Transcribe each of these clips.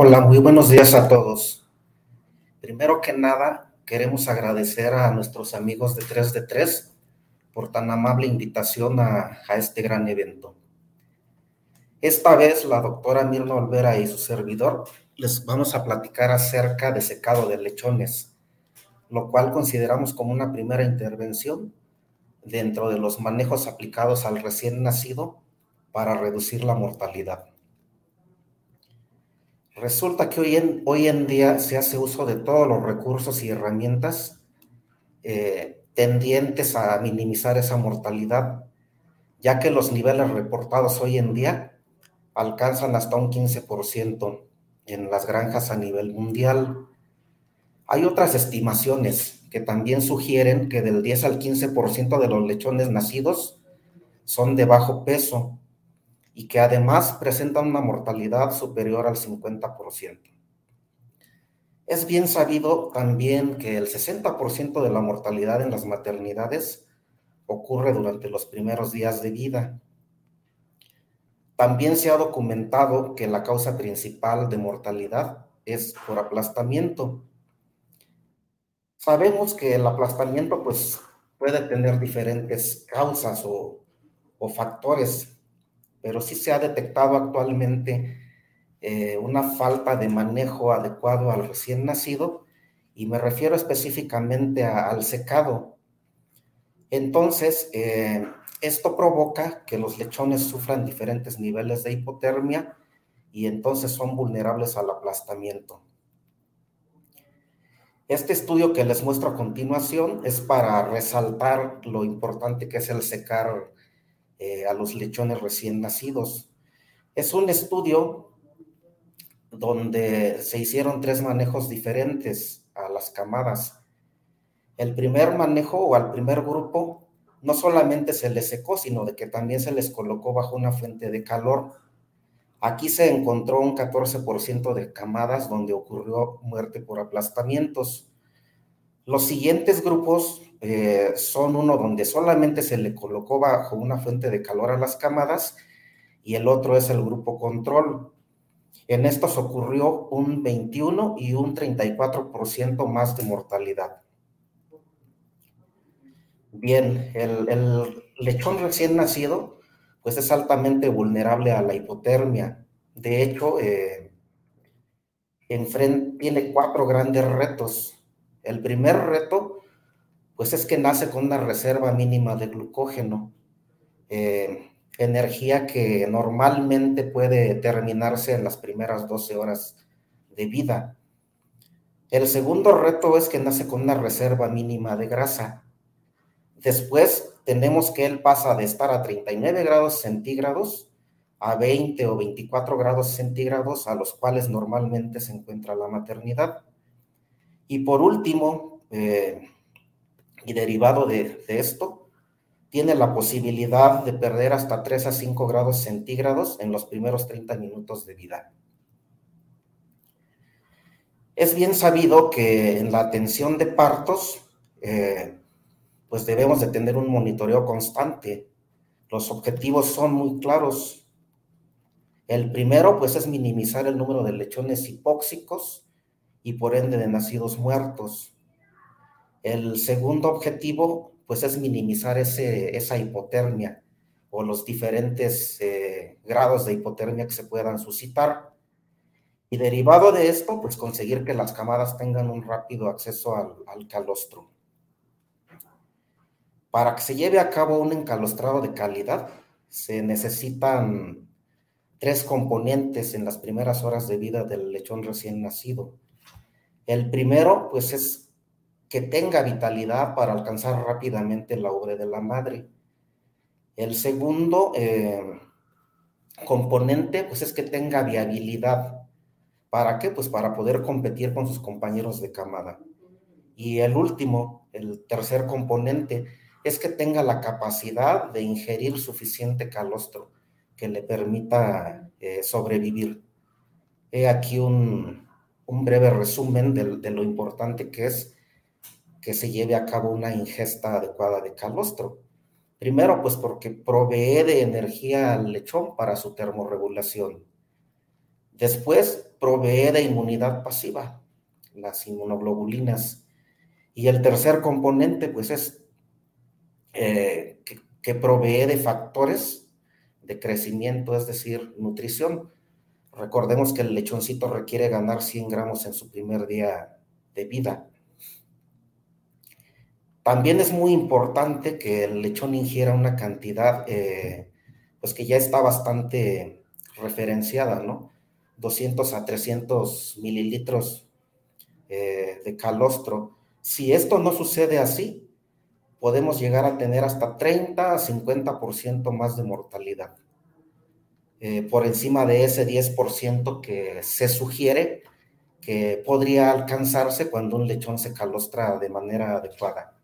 Hola, muy buenos días a todos. Primero que nada, queremos agradecer a nuestros amigos de 3 de 3 por tan amable invitación a, a este gran evento. Esta vez la doctora Mirna Olvera y su servidor les vamos a platicar acerca de secado de lechones, lo cual consideramos como una primera intervención dentro de los manejos aplicados al recién nacido para reducir la mortalidad. Resulta que hoy en, hoy en día se hace uso de todos los recursos y herramientas eh, tendientes a minimizar esa mortalidad, ya que los niveles reportados hoy en día alcanzan hasta un 15% en las granjas a nivel mundial. Hay otras estimaciones que también sugieren que del 10 al 15% de los lechones nacidos son de bajo peso y que además presentan una mortalidad superior al 50%. Es bien sabido también que el 60% de la mortalidad en las maternidades ocurre durante los primeros días de vida. También se ha documentado que la causa principal de mortalidad es por aplastamiento. Sabemos que el aplastamiento pues, puede tener diferentes causas o, o factores pero sí se ha detectado actualmente eh, una falta de manejo adecuado al recién nacido y me refiero específicamente al secado. Entonces, eh, esto provoca que los lechones sufran diferentes niveles de hipotermia y entonces son vulnerables al aplastamiento. Este estudio que les muestro a continuación es para resaltar lo importante que es el secar eh, a los lechones recién nacidos. Es un estudio donde se hicieron tres manejos diferentes a las camadas. El primer manejo o al primer grupo no solamente se les secó, sino de que también se les colocó bajo una fuente de calor. Aquí se encontró un 14% de camadas donde ocurrió muerte por aplastamientos. Los siguientes grupos eh, son uno donde solamente se le colocó bajo una fuente de calor a las camadas y el otro es el grupo control. En estos ocurrió un 21 y un 34% más de mortalidad. Bien, el, lechón recién nacido pues es altamente vulnerable a la hipotermia. De hecho, eh, tiene cuatro grandes retos. El primer reto pues es que nace con una reserva mínima de glucógeno, eh, energía que normalmente puede terminarse en las primeras 12 horas de vida. El segundo reto es que nace con una reserva mínima de grasa. Después tenemos que él pasa de estar a 39 grados centígrados a 20 o 24 grados centígrados a los cuales normalmente se encuentra la maternidad. Y por último, eh, y derivado de, esto, tiene la posibilidad de perder hasta 3 a 5 grados centígrados en los primeros 30 minutos de vida. Es bien sabido que en la atención de partos, eh, pues debemos de tener un monitoreo constante. Los objetivos son muy claros. El primero, pues, es minimizar el número de lechones hipóxicos y por ende de nacidos muertos. El segundo objetivo, pues, es minimizar ese, esa hipotermia o los diferentes eh, grados de hipotermia que se puedan suscitar. Y derivado de esto, pues conseguir que las camadas tengan un rápido acceso al, al calostro. Para que se lleve a cabo un encalostrado de calidad, se necesitan tres componentes en las primeras horas de vida del lechón recién nacido. El primero, pues, es que tenga vitalidad para alcanzar rápidamente la ubre de la madre. El segundo eh, componente, pues es que tenga viabilidad. ¿Para qué? Pues para poder competir con sus compañeros de camada. Y el último, el tercer componente, es que tenga la capacidad de ingerir suficiente calostro que le permita eh, sobrevivir. He aquí un, breve resumen de lo importante que es que se lleve a cabo una ingesta adecuada de calostro. Primero, pues porque provee de energía al lechón para su termorregulación. Después, provee de inmunidad pasiva, las inmunoglobulinas. Y el tercer componente, pues, es eh, que provee de factores de crecimiento, es decir, nutrición. Recordemos que el lechoncito requiere ganar 100 gramos en su primer día de vida. También es muy importante que el lechón ingiera una cantidad, eh, pues que ya está bastante referenciada, ¿no? 200 a 300 mililitros eh, de calostro. Si esto no sucede así, podemos llegar a tener hasta 30 a 50% más de mortalidad. Eh, por encima de ese 10% que se sugiere que podría alcanzarse cuando un lechón se calostra de manera adecuada.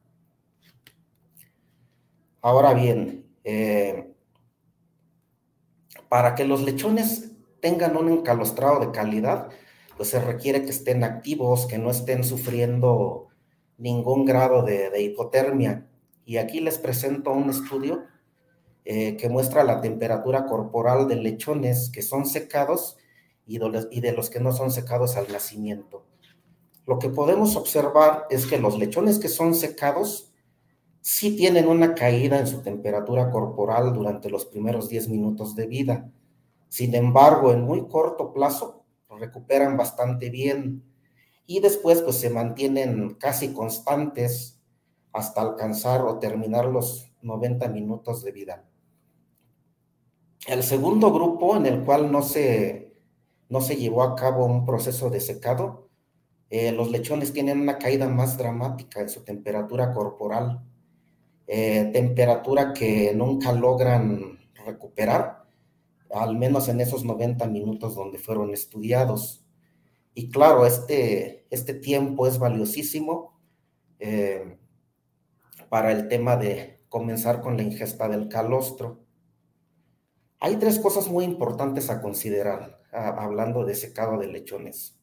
Ahora bien, eh, para que los lechones tengan un encalostrado de calidad, pues se requiere que estén activos, que no estén sufriendo ningún grado de hipotermia. Y aquí les presento un estudio eh, que muestra la temperatura corporal de lechones que son secados y de, los, que no son secados al nacimiento. Lo que podemos observar es que los lechones que son secados sí tienen una caída en su temperatura corporal durante los primeros 10 minutos de vida. Sin embargo, en muy corto plazo recuperan bastante bien y después pues se mantienen casi constantes hasta alcanzar o terminar los 90 minutos de vida. El segundo grupo en el cual no se, no se llevó a cabo un proceso de secado, eh, los lechones tienen una caída más dramática en su temperatura corporal, eh, temperatura que nunca logran recuperar, al menos en esos 90 minutos donde fueron estudiados. Y claro, este, este tiempo es valiosísimo eh, para el tema de comenzar con la ingesta del calostro. Hay tres cosas muy importantes a considerar hablando de secado de lechones.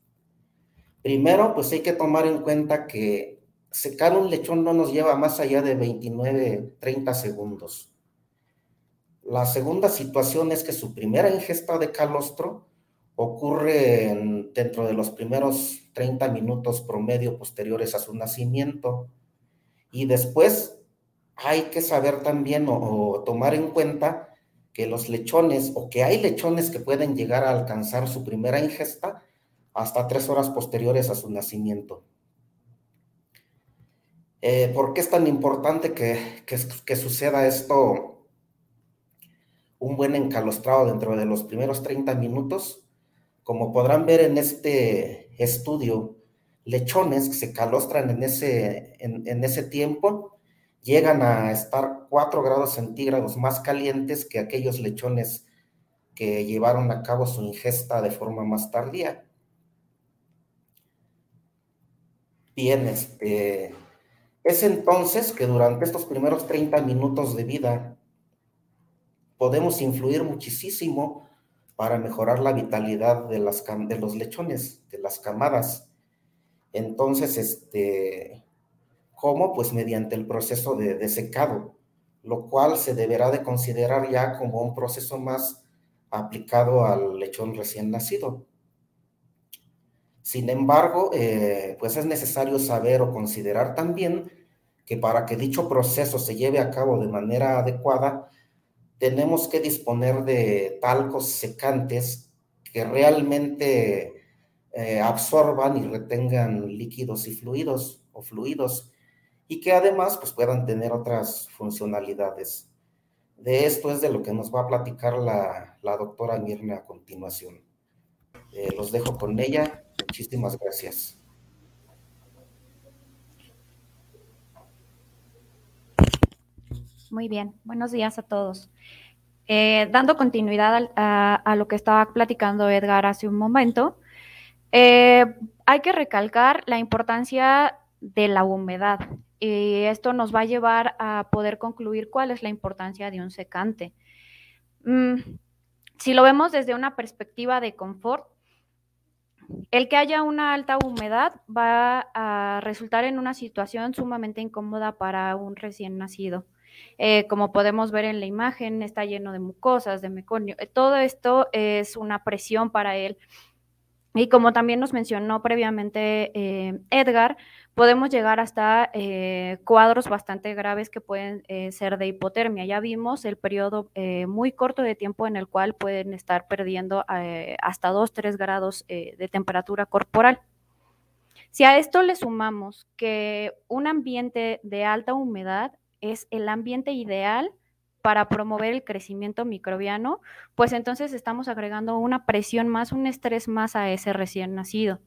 Primero, pues hay que tomar en cuenta que secar un lechón no nos lleva más allá de 29, 30 segundos. La segunda situación es que su primera ingesta de calostro ocurre dentro de los primeros 30 minutos promedio posteriores a su nacimiento. Y después hay que saber también o tomar en cuenta que los lechones o que hay lechones que pueden llegar a alcanzar su primera ingesta hasta tres horas posteriores a su nacimiento. Eh, ¿Por qué es tan importante que, que, suceda esto? Un buen encalostrado dentro de los primeros 30 minutos. Como podrán ver en este estudio, lechones que se calostran en ese, en ese tiempo llegan a estar 4 grados centígrados más calientes que aquellos lechones que llevaron a cabo su ingesta de forma más tardía. Bien, este, es entonces que durante estos primeros 30 minutos de vida podemos influir muchísimo para mejorar la vitalidad de, las, de los lechones, de las camadas. Entonces, este, ¿Cómo? Pues mediante el proceso de, secado, lo cual se deberá de considerar ya como un proceso más aplicado al lechón recién nacido. Sin embargo, eh, pues es necesario saber o considerar también que para que dicho proceso se lleve a cabo de manera adecuada, tenemos que disponer de talcos secantes que realmente eh, absorban y retengan líquidos y fluidos o fluidos y que además pues, puedan tener otras funcionalidades. De esto es de lo que nos va a platicar la, doctora Mirna a continuación. Eh, los dejo con ella. Muchísimas gracias. Muy bien, buenos días a todos. Eh, dando continuidad a, lo que estaba platicando Edgar hace un momento, eh, hay que recalcar la importancia de la humedad. Y esto nos va a llevar a poder concluir cuál es la importancia de un secante. Mm, si lo vemos desde una perspectiva de confort, el que haya una alta humedad va a resultar en una situación sumamente incómoda para un recién nacido. Eh, como podemos ver en la imagen, está lleno de mucosas, de meconio. Eh, todo esto es una presión para él. Y como también nos mencionó previamente eh, Edgar, podemos llegar hasta cuadros bastante graves que pueden ser de hipotermia. Ya vimos el periodo muy corto de tiempo en el cual pueden estar perdiendo hasta 2, 3 grados de temperatura corporal. Si a esto le sumamos que un ambiente de alta humedad es el ambiente ideal para promover el crecimiento microbiano, pues entonces estamos agregando una presión más, un estrés más a ese recién nacido.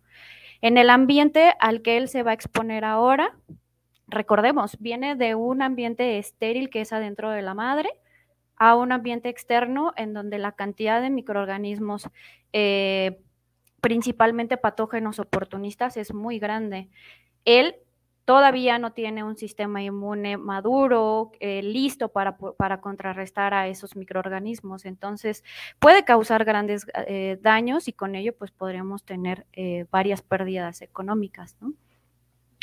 En el ambiente al que él se va a exponer ahora, recordemos, viene de un ambiente estéril que es adentro de la madre a un ambiente externo en donde la cantidad de microorganismos, eh, principalmente patógenos oportunistas, es muy grande. Él todavía no tiene un sistema inmune maduro, eh, listo para, para, contrarrestar a esos microorganismos. Entonces, puede causar grandes eh, daños y con ello, pues podríamos tener eh, varias pérdidas económicas, ¿no?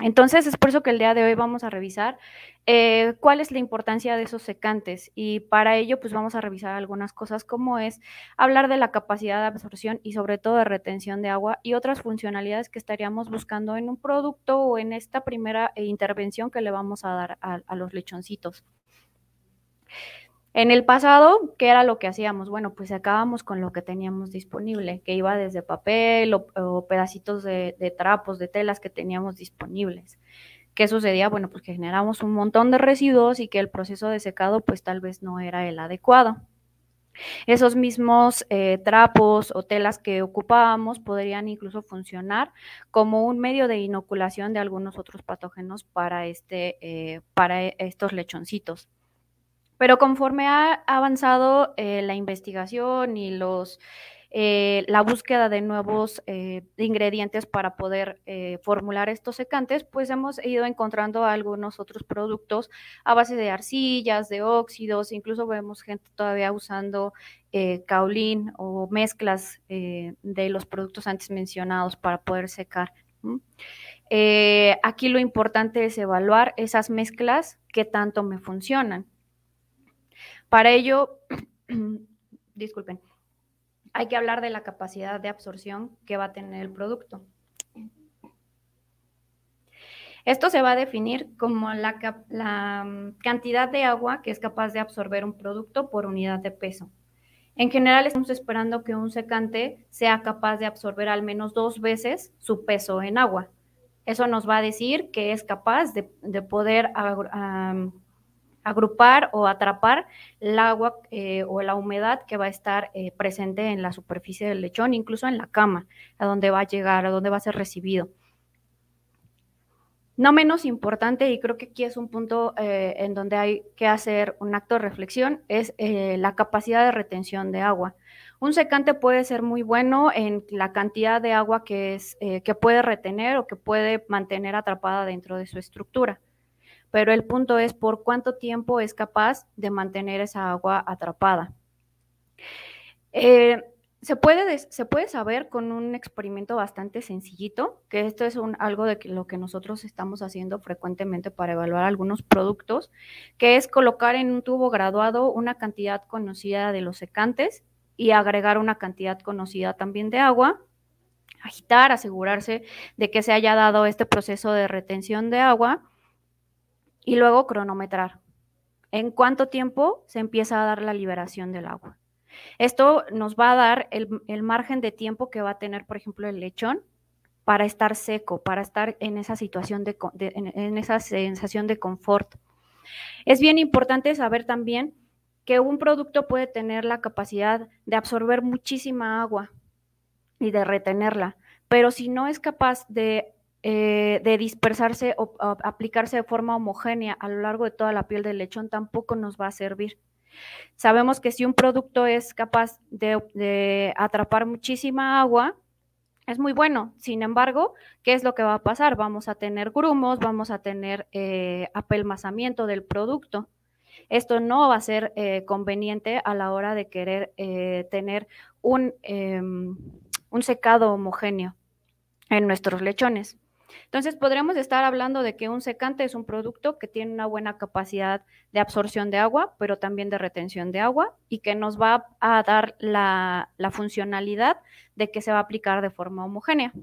Entonces, es por eso que el día de hoy vamos a revisar eh, cuál es la importancia de esos secantes y para ello, pues vamos a revisar algunas cosas como es hablar de la capacidad de absorción y sobre todo de retención de agua y otras funcionalidades que estaríamos buscando en un producto o en esta primera eh, intervención que le vamos a dar a los lechoncitos. En el pasado, ¿qué era lo que hacíamos? Bueno, pues acabamos con lo que teníamos disponible, que iba desde papel o, pedacitos de, trapos, de telas que teníamos disponibles. ¿Qué sucedía? Bueno, pues que generamos un montón de residuos y que el proceso de secado pues tal vez no era el adecuado. Esos mismos eh, trapos o telas que ocupábamos podrían incluso funcionar como un medio de inoculación de algunos otros patógenos para, este, eh, para estos lechoncitos. Pero conforme ha avanzado eh, la investigación y los, eh, la búsqueda de nuevos eh, ingredientes para poder formular estos secantes, pues hemos ido encontrando algunos otros productos a base de arcillas, de óxidos, incluso vemos gente todavía usando caulín o mezclas de los productos antes mencionados para poder secar. aquí lo importante es evaluar esas mezclas que tanto me funcionan. Para ello, disculpen, hay que hablar de la capacidad de absorción que va a tener el producto. Esto se va a definir como la, mm, cantidad de agua que es capaz de absorber un producto por unidad de peso. En general estamos esperando que un secante sea capaz de absorber al menos dos veces su peso en agua. Eso nos va a decir que es capaz de, poder agrupar o atrapar el agua eh, o la humedad que va a estar eh, presente en la superficie del lechón, incluso en la cama, a donde va a llegar, a donde va a ser recibido. No menos importante, y creo que aquí es un punto eh, en donde hay que hacer un acto de reflexión, es la capacidad de retención de agua. Un secante puede ser muy bueno en la cantidad de agua que, es, que puede retener o que puede mantener atrapada dentro de su estructura pero el punto es por cuánto tiempo es capaz de mantener esa agua atrapada. Eh, se, puede, se puede saber con un experimento bastante sencillito, que esto es algo de lo que nosotros estamos haciendo frecuentemente para evaluar algunos productos, que es colocar en un tubo graduado una cantidad conocida de los secantes y agregar una cantidad conocida también de agua, agitar, asegurarse de que se haya dado este proceso de retención de agua y luego cronometrar. ¿En cuánto tiempo se empieza a dar la liberación del agua? Esto nos va a dar el, margen de tiempo que va a tener, por ejemplo, el lechón para estar seco, para estar en esa situación de, en esa sensación de confort. Es bien importante saber también que un producto puede tener la capacidad de absorber muchísima agua y de retenerla, pero si no es capaz de eh, de dispersarse o, aplicarse de forma homogénea a lo largo de toda la piel del lechón tampoco nos va a servir. Sabemos que si un producto es capaz de, atrapar muchísima agua, es muy bueno. Sin embargo, ¿qué es lo que va a pasar? Vamos a tener grumos, vamos a tener eh, apelmazamiento del producto. Esto no va a ser eh, conveniente a la hora de querer tener un, em, un secado homogéneo en nuestros lechones. Entonces, podríamos estar hablando de que un secante es un producto que tiene una buena capacidad de absorción de agua, pero también de retención de agua y que nos va a dar la, funcionalidad de que se va a aplicar de forma homogénea.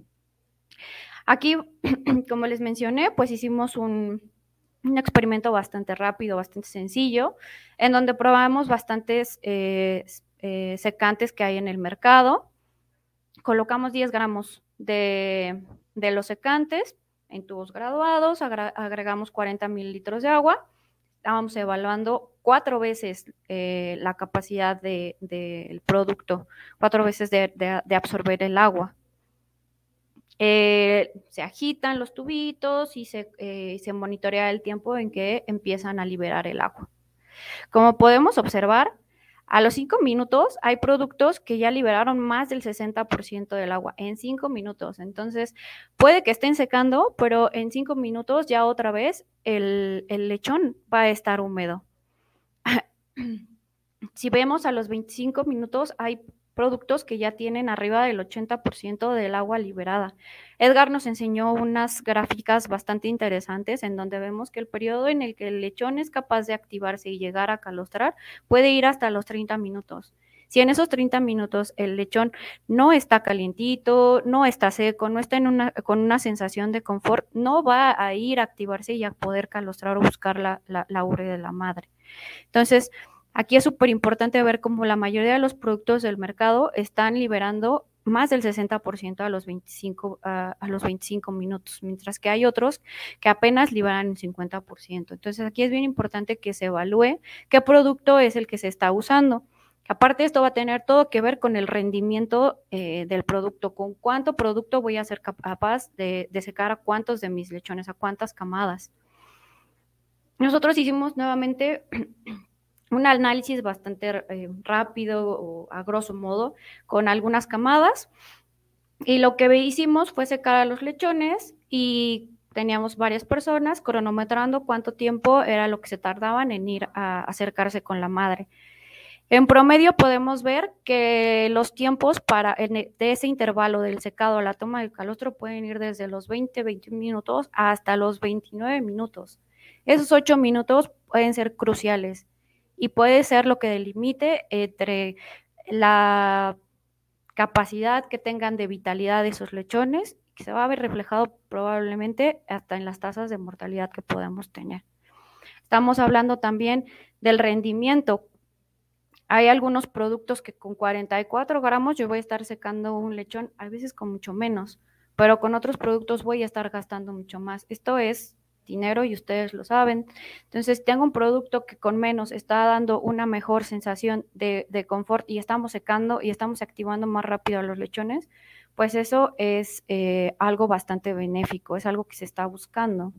Aquí, como les mencioné, pues hicimos un, experimento bastante rápido, bastante sencillo, en donde probamos bastantes eh, eh, secantes que hay en el mercado. Colocamos 10 gramos de, de los secantes en tubos graduados, agregamos 40 mililitros de agua, estábamos evaluando cuatro veces eh, la capacidad del producto, cuatro veces de, absorber el agua. Eh, se agitan los tubitos y se, eh, se monitorea el tiempo en que empiezan a liberar el agua. Como podemos observar, a los cinco minutos hay productos que ya liberaron más del 60% del agua en cinco minutos. Entonces, puede que estén secando, pero en cinco minutos ya otra vez el, lechón va a estar húmedo. si vemos a los 25 minutos, hay productos que ya tienen arriba del 80% del agua liberada. Edgar nos enseñó unas gráficas bastante interesantes en donde vemos que el periodo en el que el lechón es capaz de activarse y llegar a calostrar puede ir hasta los 30 minutos. Si en esos 30 minutos el lechón no está calientito, no está seco, no está en una, con una sensación de confort, no va a ir a activarse y a poder calostrar o buscar la, la, de la madre. Entonces, Aquí es súper importante ver cómo la mayoría de los productos del mercado están liberando más del 60% a los 25 a los 25 minutos, mientras que hay otros que apenas liberan el 50%. Entonces, aquí es bien importante que se evalúe qué producto es el que se está usando. Aparte, esto va a tener todo que ver con el rendimiento eh, del producto, con cuánto producto voy a ser capaz de, de secar a cuántos de mis lechones, a cuántas camadas. Nosotros hicimos nuevamente un análisis bastante eh, rápido a grosso modo con algunas camadas. Y lo que hicimos fue secar a los lechones y teníamos varias personas cronometrando cuánto tiempo era lo que se tardaban en ir a acercarse con la madre. En promedio podemos ver que los tiempos para e, de ese intervalo del secado a la toma del calostro pueden ir desde los 20, 21 minutos hasta los 29 minutos. Esos 8 minutos pueden ser cruciales y puede ser lo que delimite entre la capacidad que tengan de vitalidad de esos lechones, que se va a ver reflejado probablemente hasta en las tasas de mortalidad que podemos tener. Estamos hablando también del rendimiento. Hay algunos productos que con 44 gramos yo voy a estar secando un lechón, a veces con mucho menos, pero con otros productos voy a estar gastando mucho más. Esto es dinero y ustedes lo saben. Entonces, tengo un producto que con menos está dando una mejor sensación de, confort y estamos secando y estamos activando más rápido a los lechones, pues eso es eh, algo bastante benéfico, es algo que se está buscando.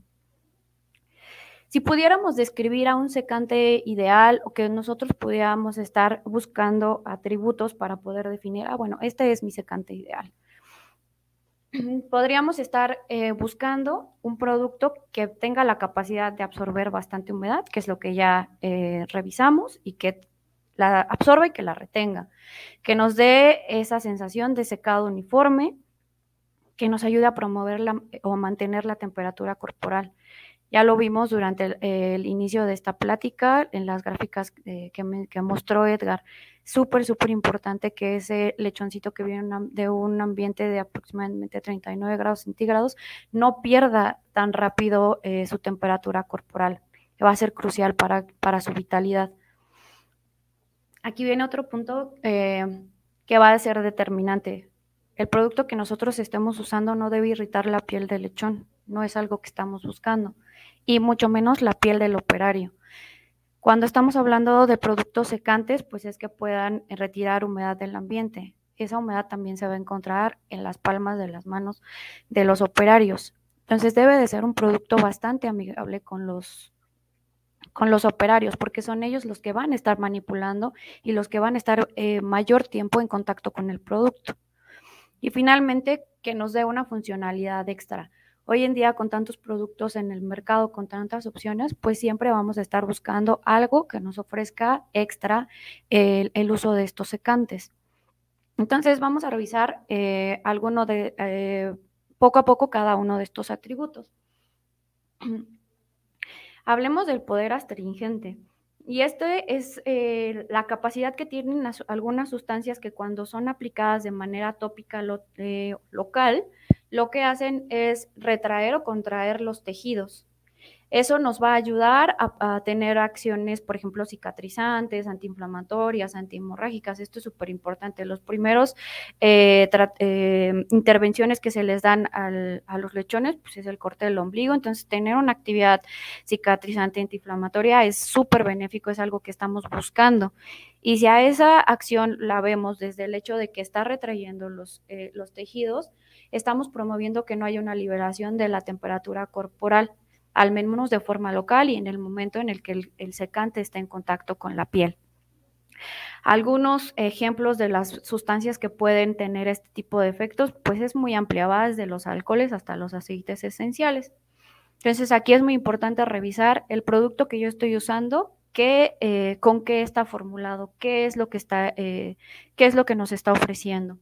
Si pudiéramos describir a un secante ideal o que nosotros pudiéramos estar buscando atributos para poder definir, ah, bueno, este es mi secante ideal podríamos estar eh, buscando un producto que tenga la capacidad de absorber bastante humedad, que es lo que ya eh, revisamos, y que la absorba y que la retenga, que nos dé esa sensación de secado uniforme, que nos ayude a promover o mantener la temperatura corporal. Ya lo vimos durante el, inicio de esta plática en las gráficas eh, que, mostró Edgar. Súper, súper importante que ese lechoncito que viene de un ambiente de aproximadamente 39 grados centígrados no pierda tan rápido eh, su temperatura corporal, que va a ser crucial para, para su vitalidad. Aquí viene otro punto eh, que va a ser determinante. El producto que nosotros estemos usando no debe irritar la piel del lechón, no es algo que estamos buscando y mucho menos la piel del operario. Cuando estamos hablando de productos secantes, pues es que puedan retirar humedad del ambiente. Esa humedad también se va a encontrar en las palmas de las manos de los operarios. Entonces debe de ser un producto bastante amigable con los con los operarios, porque son ellos los que van a estar manipulando y los que van a estar eh, mayor tiempo en contacto con el producto. Y finalmente, que nos dé una funcionalidad extra. Hoy en día, con tantos productos en el mercado, con tantas opciones, pues siempre vamos a estar buscando algo que nos ofrezca extra el, uso de estos secantes. Entonces, vamos a revisar eh, algunos de, eh, poco a poco cada uno de estos atributos. Hablemos del poder astringente. Y este es eh, la capacidad que tienen algunas sustancias que cuando son aplicadas de manera tópica eh, local, lo que hacen es retraer o contraer los tejidos. Eso nos va a ayudar a, tener acciones, por ejemplo, cicatrizantes, antiinflamatorias, antihemorrágicas. Esto es súper importante. Los primeros eh, eh, intervenciones que se les dan a los lechones, pues es el corte del ombligo. Entonces, tener una actividad cicatrizante antiinflamatoria es súper benéfico, es algo que estamos buscando. Y si a esa acción la vemos desde el hecho de que está retrayendo los, eh, los tejidos, estamos promoviendo que no haya una liberación de la temperatura corporal al menos de forma local y en el momento en el que el, secante está en contacto con la piel. Algunos ejemplos de las sustancias que pueden tener este tipo de efectos, pues es muy amplia, va desde los alcoholes hasta los aceites esenciales. Entonces aquí es muy importante revisar el producto que yo estoy usando, qué, eh, con qué está formulado, qué es lo que está, eh, qué es lo que nos está ofreciendo.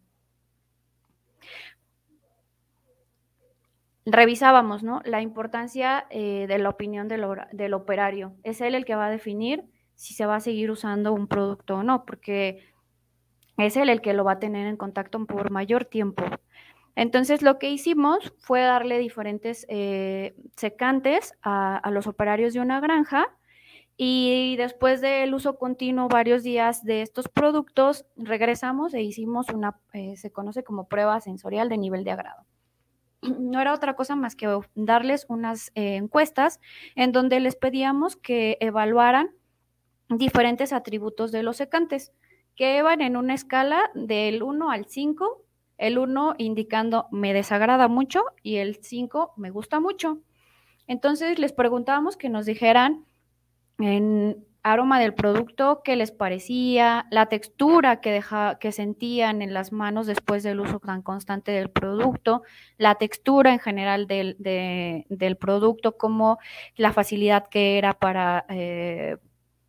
Revisábamos, ¿no? La importancia eh, de la opinión del, operario. Es él el que va a definir si se va a seguir usando un producto o no, porque es él el que lo va a tener en contacto por mayor tiempo. Entonces, lo que hicimos fue darle diferentes eh, secantes a, los operarios de una granja y después del uso continuo varios días de estos productos, regresamos e hicimos una, eh, se conoce como prueba sensorial de nivel de agrado no era otra cosa más que darles unas eh, encuestas en donde les pedíamos que evaluaran diferentes atributos de los secantes, que iban en una escala del 1 al 5, el 1 indicando me desagrada mucho y el 5 me gusta mucho. Entonces les preguntábamos que nos dijeran en aroma del producto, qué les parecía, la textura que, deja, que sentían en las manos después del uso tan constante del producto, la textura en general del, del producto, como la facilidad que era para, eh,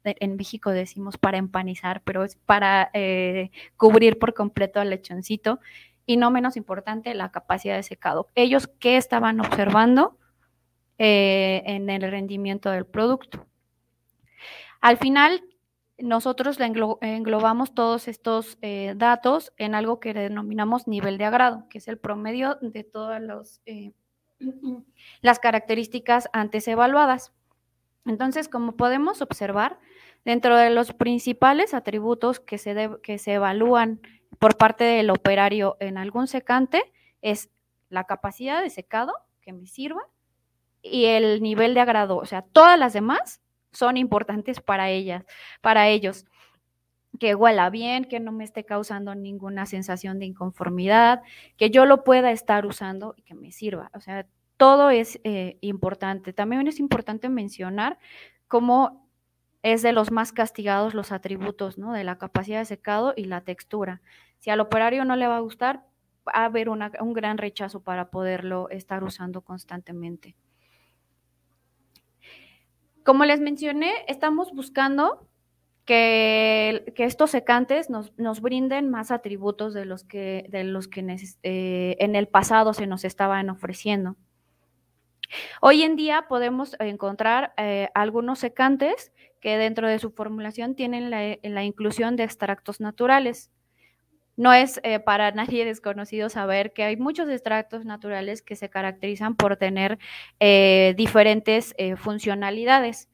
en México decimos para empanizar, pero es para eh, cubrir por completo al lechoncito. Y no menos importante, la capacidad de secado. Ellos, ¿qué estaban observando eh, en el rendimiento del producto? Al final, nosotros englobamos todos estos eh, datos en algo que denominamos nivel de agrado, que es el promedio de todas eh, las características antes evaluadas. Entonces, como podemos observar, dentro de los principales atributos que se, que se evalúan por parte del operario en algún secante es la capacidad de secado que me sirva y el nivel de agrado. O sea, todas las demás son importantes para ellas, para ellos. Que huela bien, que no me esté causando ninguna sensación de inconformidad, que yo lo pueda estar usando y que me sirva. O sea, todo es eh, importante. También es importante mencionar cómo es de los más castigados los atributos, ¿no? De la capacidad de secado y la textura. Si al operario no le va a gustar, va a haber un gran rechazo para poderlo estar usando constantemente. Como les mencioné, estamos buscando que, estos secantes nos, brinden más atributos de los que, de los que eh, en el pasado se nos estaban ofreciendo. Hoy en día podemos encontrar eh, algunos secantes que dentro de su formulación tienen la, inclusión de extractos naturales. No es eh, para nadie desconocido saber que hay muchos extractos naturales que se caracterizan por tener diferentes funcionalidades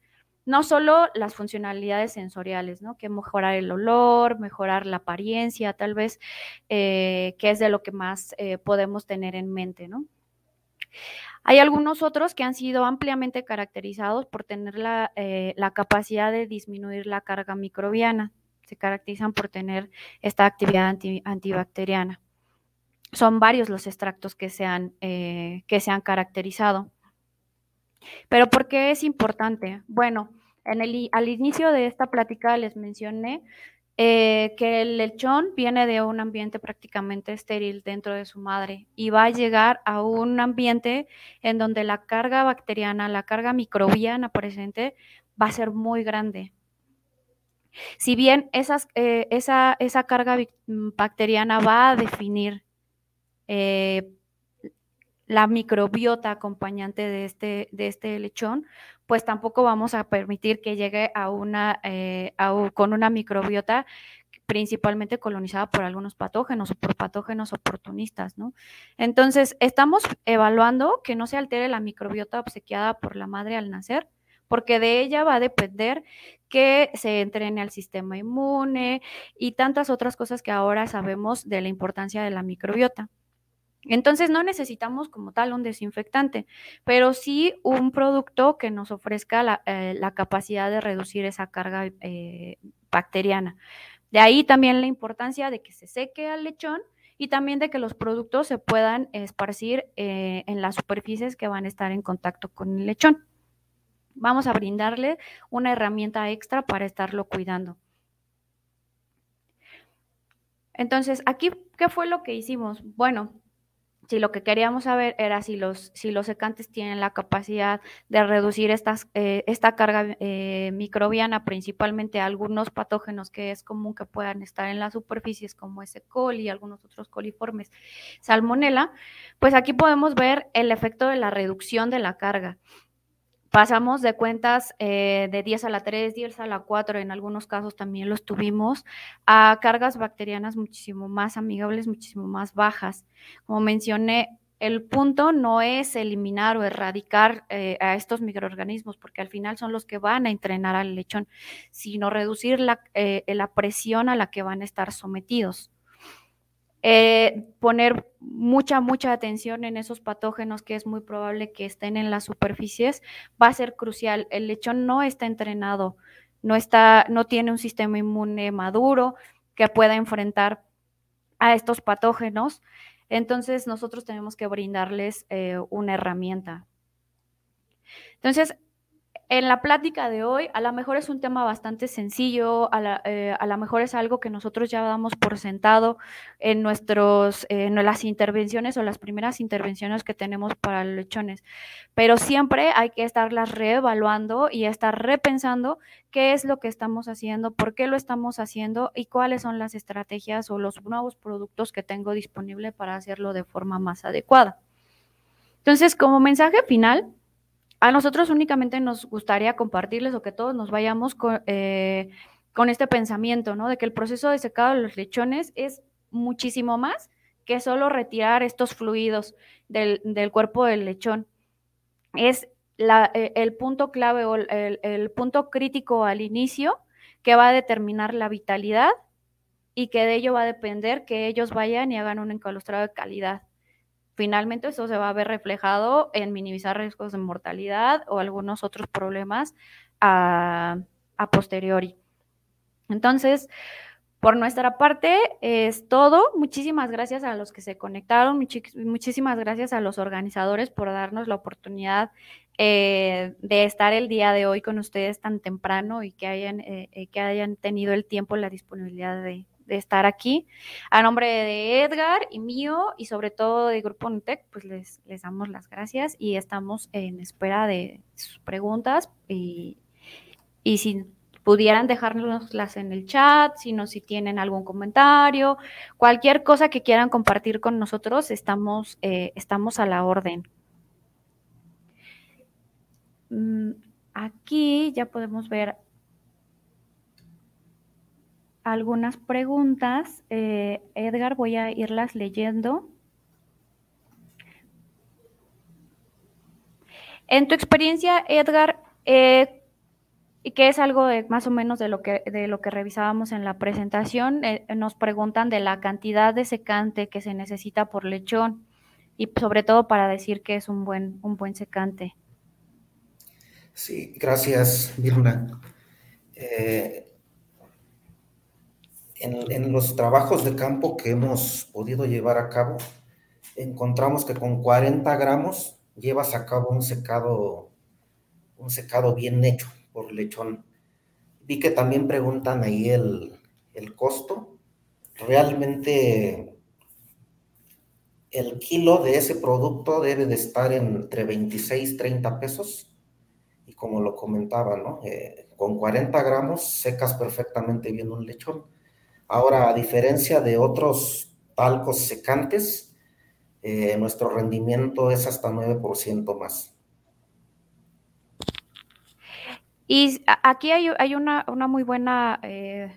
no solo las funcionalidades sensoriales, ¿no? Que mejorar el olor, mejorar la apariencia, tal vez, eh, que es de lo que más eh, podemos tener en mente, ¿no? Hay algunos otros que han sido ampliamente caracterizados por tener la, eh, capacidad de disminuir la carga microbiana. Se caracterizan por tener esta actividad antibacteriana. Son varios los extractos que se han, que se han caracterizado. Pero ¿por qué es importante? Bueno, al inicio de esta plática les mencioné eh, que el lechón viene de un ambiente prácticamente estéril dentro de su madre y va a llegar a un ambiente en donde la carga bacteriana, la carga microbiana presente va a ser muy grande. Si bien eh, esa, esa, carga bacteriana va a definir eh, la microbiota acompañante de este, de este lechón, pues tampoco vamos a permitir que llegue a una, eh, con una microbiota principalmente colonizada por algunos patógenos o por patógenos oportunistas, ¿no? Entonces, estamos evaluando que no se altere la microbiota obsequiada por la madre al nacer, porque de ella va a depender que se entrene al sistema inmune y tantas otras cosas que ahora sabemos de la importancia de la microbiota. Entonces no necesitamos como tal un desinfectante, pero sí un producto que nos ofrezca la, eh, capacidad de reducir esa carga eh, bacteriana. De ahí también la importancia de que se seque al lechón y también de que los productos se puedan esparcir eh, en las superficies que van a estar en contacto con el lechón. Vamos a brindarle una herramienta extra para estarlo cuidando. Entonces, aquí, ¿qué fue lo que hicimos? Bueno, si lo que queríamos saber era si los, si los secantes tienen la capacidad de reducir eh, esta carga eh, microbiana, principalmente algunos patógenos que es común que puedan estar en las superficies, como ese coli y algunos otros coliformes, salmonela, pues aquí podemos ver el efecto de la reducción de la carga pasamos de cuentas eh, de 10 a la 3, 10 a la 4, en algunos casos también los tuvimos, a cargas bacterianas muchísimo más amigables, muchísimo más bajas. Como mencioné, el punto no es eliminar o erradicar eh, a estos microorganismos, porque al final son los que van a entrenar al lechón, sino reducir la, eh, la presión a la que van a estar sometidos. Eh, poner mucha, mucha atención en esos patógenos que es muy probable que estén en las superficies va a ser crucial. El lechón no está entrenado, no, está, no tiene un sistema inmune maduro que pueda enfrentar a estos patógenos. Entonces nosotros tenemos que brindarles eh, una herramienta. Entonces, en la plática de hoy, a lo mejor es un tema bastante sencillo, a, eh, lo mejor es algo que nosotros ya damos por sentado en, nuestros, en las intervenciones o las primeras intervenciones que tenemos para lechones, pero siempre hay que estarlas reevaluando y estar repensando qué es lo que estamos haciendo, por qué lo estamos haciendo y cuáles son las estrategias o los nuevos productos que tengo disponible para hacerlo de forma más adecuada. Entonces, como mensaje final, a nosotros únicamente nos gustaría compartirles o que todos nos vayamos eh, con, este pensamiento, ¿no? De que el proceso de secado de los lechones es muchísimo más que solo retirar estos fluidos del, cuerpo del lechón. Es e, el punto clave o el, el punto crítico al inicio que va a determinar la vitalidad y que de ello va a depender que ellos vayan y hagan un encalostrado de calidad finalmente eso se va a ver reflejado en minimizar riesgos de mortalidad o algunos otros problemas a, posteriori. Entonces, por nuestra parte es todo. Muchísimas gracias a los que se conectaron, muchísimas gracias a los organizadores por darnos la oportunidad eh, de estar el día de hoy con ustedes tan temprano y que hayan, eh, eh, que hayan tenido el tiempo, la disponibilidad de, de estar aquí. A nombre de Edgar y mío y sobre todo de Grupo Nutec, pues les, les damos las gracias y estamos en espera de sus preguntas y, y si pudieran dejárnoslas en el chat, si no, si tienen algún comentario, cualquier cosa que quieran compartir con nosotros, estamos, eh, estamos a la orden. Mm, aquí ya podemos ver algunas preguntas. Eh, Edgar, voy a irlas leyendo. En tu experiencia, Edgar, eh, que es algo más o menos de lo que, de lo que revisábamos en la presentación, eh, nos preguntan de la cantidad de secante que se necesita por lechón y sobre todo para decir que es un buen, un buen secante. Sí, gracias, Mirna. Eh, en, los trabajos de campo que hemos podido llevar a cabo, encontramos que con 40 gramos llevas a cabo un secado, un secado bien hecho por lechón. Vi que también preguntan ahí el, costo. Realmente el kilo de ese producto debe de estar entre 26 y 30 pesos. Y como lo comentaba, ¿no? Eh, con 40 gramos secas perfectamente bien un lechón. Ahora, a diferencia de otros talcos secantes, eh, nuestro rendimiento es hasta 9% más. Y aquí hay, una, muy buena eh,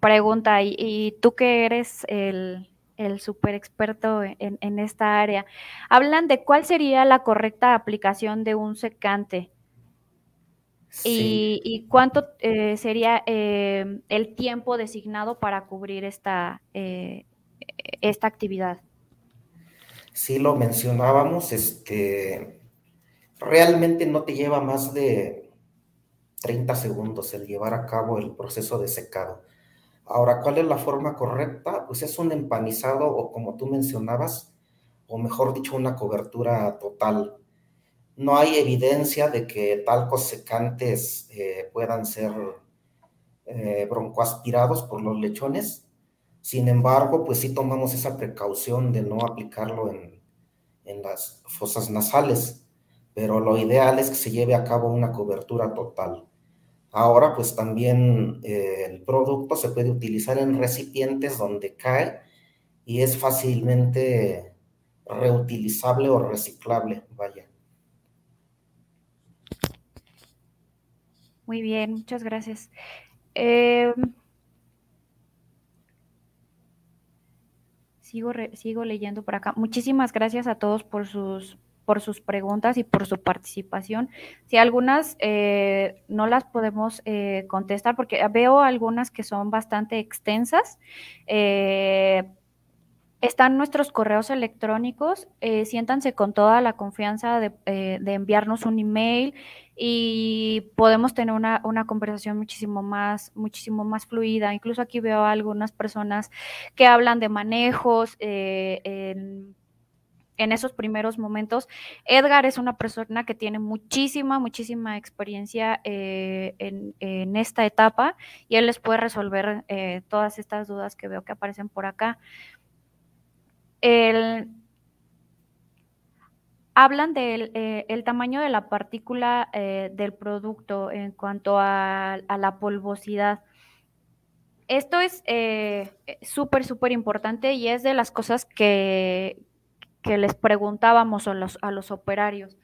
pregunta, y, tú que eres el, el super experto en, esta área, hablan de cuál sería la correcta aplicación de un secante. Y, cuánto eh, sería eh, el tiempo designado para cubrir esta, esta actividad. Sí, lo mencionábamos, este, realmente no te lleva más de 30 segundos el llevar a cabo el proceso de secado. Ahora, ¿cuál es la forma correcta? Pues es un empanizado o como tú mencionabas, o mejor dicho, una cobertura total. No hay evidencia de que talcos secantes eh, puedan ser eh, broncoaspirados por los lechones. Sin embargo, pues sí tomamos esa precaución de no aplicarlo en, en las fosas nasales, pero lo ideal es que se lleve a cabo una cobertura total. Ahora, pues también eh, el producto se puede utilizar en recipientes donde cae y es fácilmente reutilizable o reciclable, vaya. Muy bien, muchas gracias. Em, sigo, sigo leyendo por acá. Muchísimas gracias a todos por sus por sus preguntas y por su participación. Si algunas eh, no las podemos eh, contestar, porque veo algunas que son bastante extensas. Eh, están nuestros correos electrónicos, siéntanse con toda la confianza de, enviarnos un email y podemos tener una, una, conversación muchísimo más, muchísimo más fluida. Incluso aquí veo a algunas personas que hablan de manejos en en esos primeros momentos. Edgar es una persona que tiene muchísima, muchísima experiencia eh, en, esta etapa y él les puede resolver eh, todas estas dudas que veo que aparecen por acá. Hablan del eh, el tamaño de la partícula del producto en cuanto a, la polvosidad. Esto es súper, súper importante y es de las cosas que, que les preguntábamos a los, a los operarios.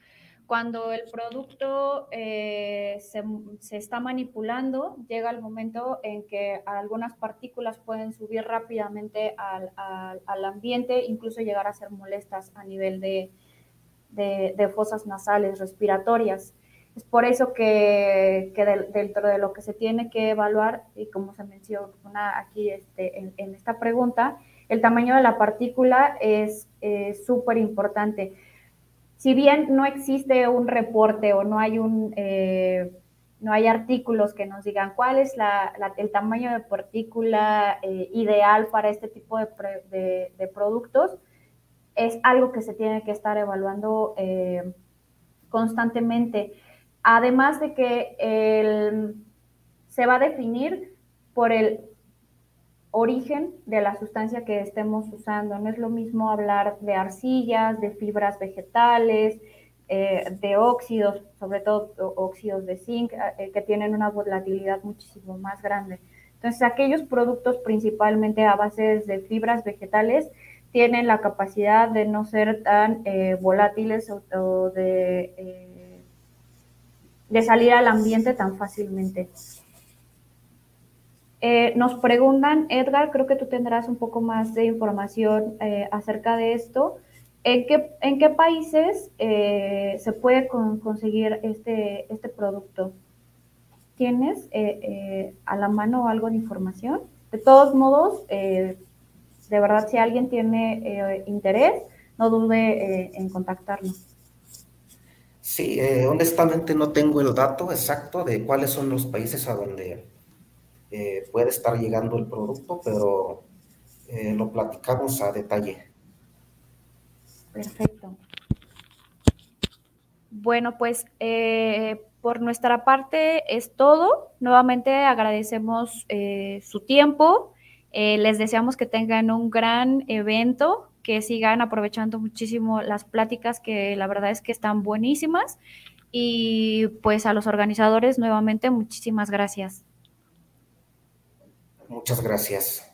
Cuando el producto eh, se, está manipulando, llega el momento en que algunas partículas pueden subir rápidamente al, al, ambiente, incluso llegar a ser molestas a nivel de, de, fosas nasales respiratorias. Es por eso que, que dentro de lo que se tiene que evaluar, y como se menciona aquí este, en, en esta pregunta, el tamaño de la partícula es súper importante. Si bien no existe un reporte o no hay un... Eh, no hay artículos que nos digan cuál es el tamaño de partícula eh, ideal para este tipo de, productos. Es algo que se tiene que estar evaluando eh, constantemente. Además de que se va a definir por el origen de la sustancia que estemos usando. No es lo mismo hablar de arcillas, de fibras vegetales, eh, de óxidos, sobre todo óxidos de zinc, eh, que tienen una volatilidad muchísimo más grande. Entonces, aquellos productos principalmente a base de fibras vegetales tienen la capacidad de no ser tan eh, volátiles o, de, de salir al ambiente tan fácilmente. Eh, nos preguntan, Edgar, creo que tú tendrás un poco más de información eh, acerca de esto. ¿En qué, países eh, se puede conseguir este, este producto? ¿Tienes a la mano algo de información? De todos modos, de verdad, si alguien tiene interés, no dude en contactarnos. Sí, honestamente no tengo el dato exacto de cuáles son los países a donde eh, puede estar llegando el producto, pero eh, lo platicamos a detalle. Perfecto. Bueno, pues eh, por nuestra parte es todo. Nuevamente agradecemos su tiempo. les deseamos que tengan un gran evento, que sigan aprovechando muchísimo las pláticas que la verdad es que están buenísimas. Y pues a los organizadores nuevamente muchísimas gracias. Muchas gracias.